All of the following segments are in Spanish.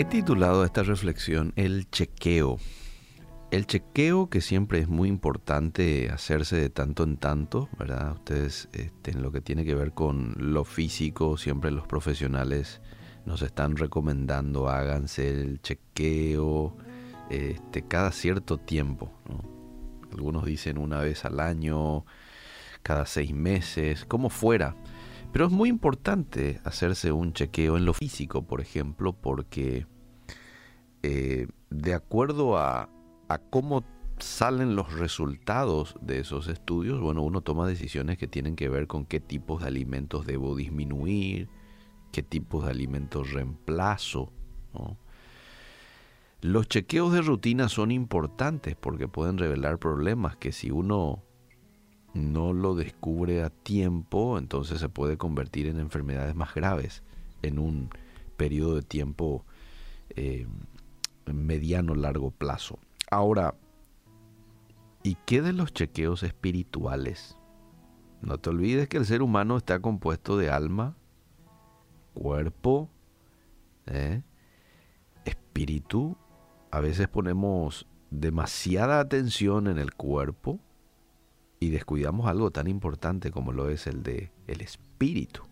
He titulado esta reflexión El chequeo. El chequeo que siempre es muy importante hacerse de tanto en tanto, ¿verdad? Ustedes este, en lo que tiene que ver con lo físico, siempre los profesionales nos están recomendando háganse el chequeo este, cada cierto tiempo. Algunos dicen una vez al año, cada seis meses, como fuera. Pero es muy importante hacerse un chequeo en lo físico, por ejemplo, porque eh, de acuerdo a, cómo salen los resultados de esos estudios, bueno, uno toma decisiones que tienen que ver con qué tipos de alimentos debo disminuir, qué tipos de alimentos reemplazo. Los chequeos de rutina son importantes porque pueden revelar problemas que si uno no lo descubre a tiempo, entonces se puede convertir en enfermedades más graves en un periodo de tiempo eh, mediano largo plazo. Ahora, ¿y qué de los chequeos espirituales? No te olvides que el ser humano está compuesto de alma, cuerpo, ¿eh? espíritu. A veces ponemos demasiada atención en el cuerpo y descuidamos algo tan importante como lo es el de el espíritu,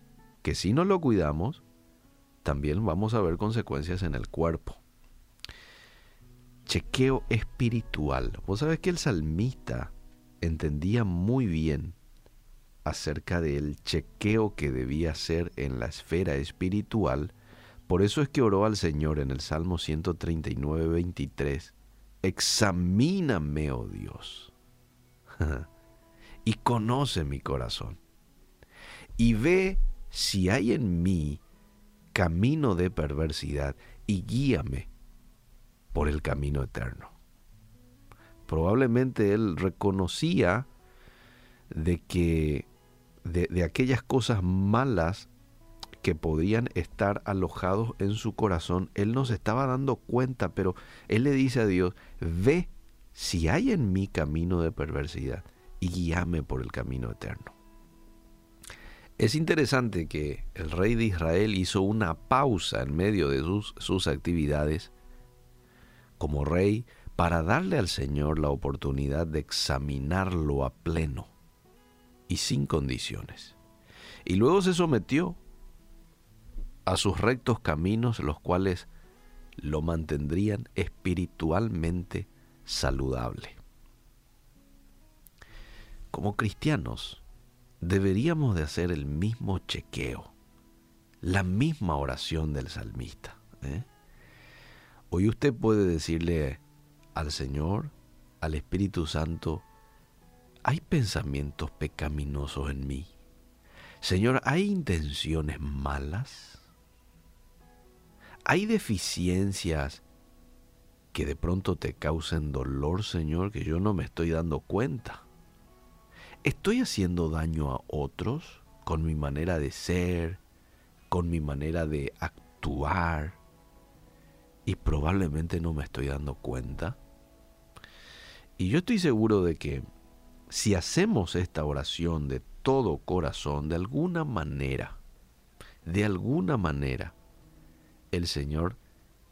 que si no lo cuidamos, también vamos a ver consecuencias en el cuerpo. Chequeo espiritual. Vos sabés que el salmista entendía muy bien acerca del chequeo que debía hacer en la esfera espiritual. Por eso es que oró al Señor en el Salmo 139, 23. Examíname, oh Dios. y conoce mi corazón. Y ve si hay en mí camino de perversidad y guíame por el camino eterno. Probablemente él reconocía de que de, aquellas cosas malas que podían estar alojados en su corazón, él no se estaba dando cuenta, pero él le dice a Dios, ve si hay en mí camino de perversidad y guíame por el camino eterno. Es interesante que el rey de Israel hizo una pausa en medio de sus, sus actividades como rey para darle al Señor la oportunidad de examinarlo a pleno y sin condiciones. Y luego se sometió a sus rectos caminos, los cuales lo mantendrían espiritualmente saludable como cristianos deberíamos de hacer el mismo chequeo, la misma oración del salmista. ¿eh? Hoy usted puede decirle al Señor, al Espíritu Santo, hay pensamientos pecaminosos en mí. Señor, ¿hay intenciones malas? ¿Hay deficiencias que de pronto te causen dolor, Señor, que yo no me estoy dando cuenta? ¿Estoy haciendo daño a otros con mi manera de ser, con mi manera de actuar? Y probablemente no me estoy dando cuenta. Y yo estoy seguro de que si hacemos esta oración de todo corazón, de alguna manera, de alguna manera, el Señor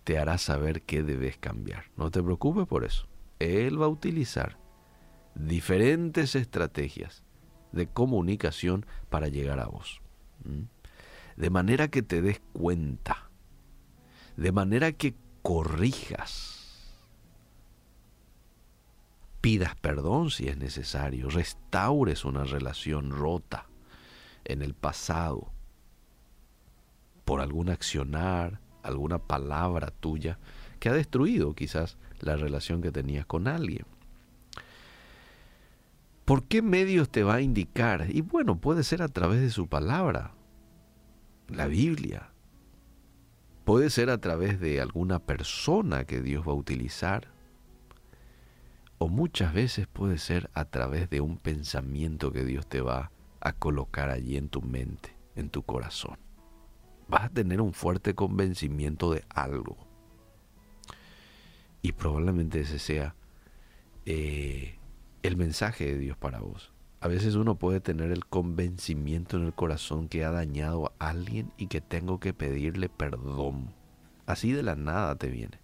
te hará saber qué debes cambiar. No te preocupes por eso. Él va a utilizar diferentes estrategias de comunicación para llegar a vos. De manera que te des cuenta, de manera que corrijas, pidas perdón si es necesario, restaures una relación rota en el pasado por algún accionar, alguna palabra tuya que ha destruido quizás la relación que tenías con alguien. ¿Por qué medios te va a indicar? Y bueno, puede ser a través de su palabra, la Biblia. Puede ser a través de alguna persona que Dios va a utilizar. O muchas veces puede ser a través de un pensamiento que Dios te va a colocar allí en tu mente, en tu corazón. Vas a tener un fuerte convencimiento de algo. Y probablemente ese sea eh, el mensaje de Dios para vos. A veces uno puede tener el convencimiento en el corazón que ha dañado a alguien y que tengo que pedirle perdón. Así de la nada te viene.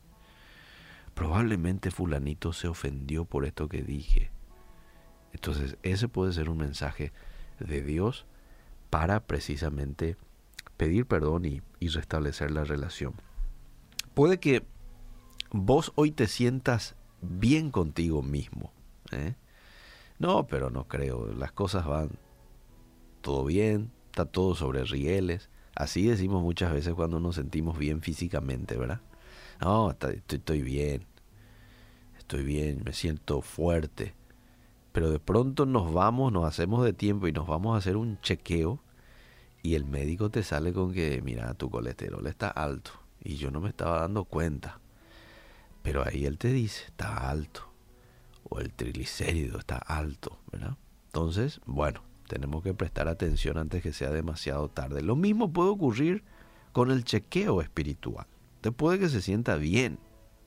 Probablemente fulanito se ofendió por esto que dije. Entonces ese puede ser un mensaje de Dios para precisamente pedir perdón y, y restablecer la relación. Puede que vos hoy te sientas bien contigo mismo. ¿Eh? No, pero no creo. Las cosas van todo bien, está todo sobre rieles. Así decimos muchas veces cuando nos sentimos bien físicamente, ¿verdad? No, estoy, estoy bien. Estoy bien, me siento fuerte. Pero de pronto nos vamos, nos hacemos de tiempo y nos vamos a hacer un chequeo y el médico te sale con que, mira, tu colesterol está alto y yo no me estaba dando cuenta. Pero ahí él te dice, está alto. O el triglicérido está alto, ¿verdad? Entonces, bueno, tenemos que prestar atención antes que sea demasiado tarde. Lo mismo puede ocurrir con el chequeo espiritual. Te puede que se sienta bien.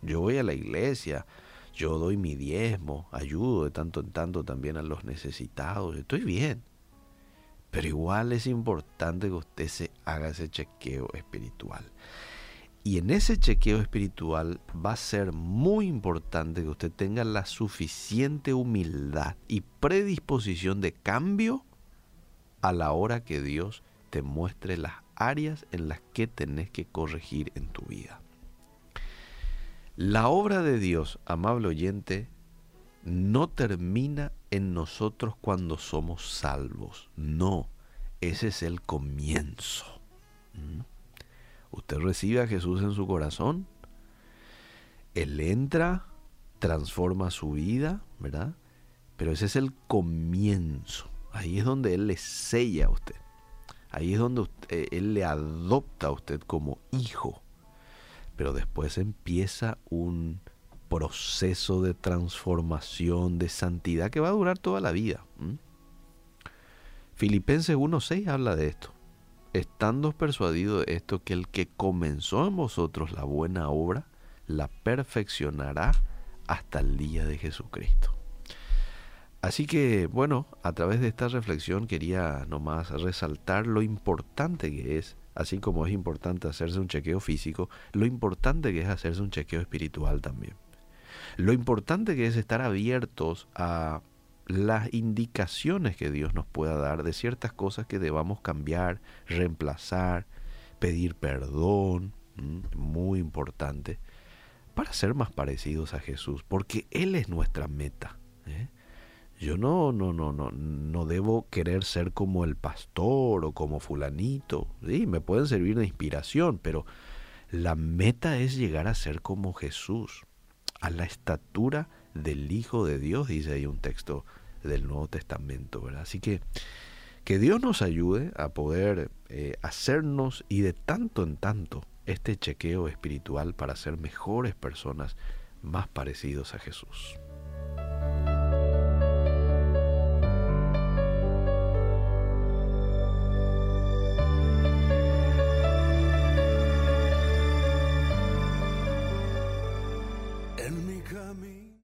Yo voy a la iglesia, yo doy mi diezmo, ayudo de tanto en tanto también a los necesitados, estoy bien. Pero igual es importante que usted se haga ese chequeo espiritual. Y en ese chequeo espiritual va a ser muy importante que usted tenga la suficiente humildad y predisposición de cambio a la hora que Dios te muestre las áreas en las que tenés que corregir en tu vida. La obra de Dios, amable oyente, no termina en nosotros cuando somos salvos. No, ese es el comienzo. ¿Mm? Usted recibe a Jesús en su corazón, Él entra, transforma su vida, ¿verdad? Pero ese es el comienzo. Ahí es donde Él le sella a usted. Ahí es donde eh, Él le adopta a usted como hijo. Pero después empieza un proceso de transformación, de santidad que va a durar toda la vida. Filipenses 1.6 habla de esto estando persuadido de esto, que el que comenzó en vosotros la buena obra, la perfeccionará hasta el día de Jesucristo. Así que, bueno, a través de esta reflexión quería nomás resaltar lo importante que es, así como es importante hacerse un chequeo físico, lo importante que es hacerse un chequeo espiritual también. Lo importante que es estar abiertos a las indicaciones que Dios nos pueda dar de ciertas cosas que debamos cambiar, reemplazar, pedir perdón, muy importante, para ser más parecidos a Jesús, porque Él es nuestra meta. ¿eh? Yo no, no, no, no, no debo querer ser como el pastor o como fulanito. Sí, me pueden servir de inspiración, pero la meta es llegar a ser como Jesús, a la estatura del Hijo de Dios, dice ahí un texto del Nuevo Testamento, ¿verdad? Así que que Dios nos ayude a poder eh, hacernos y de tanto en tanto este chequeo espiritual para ser mejores personas más parecidos a Jesús.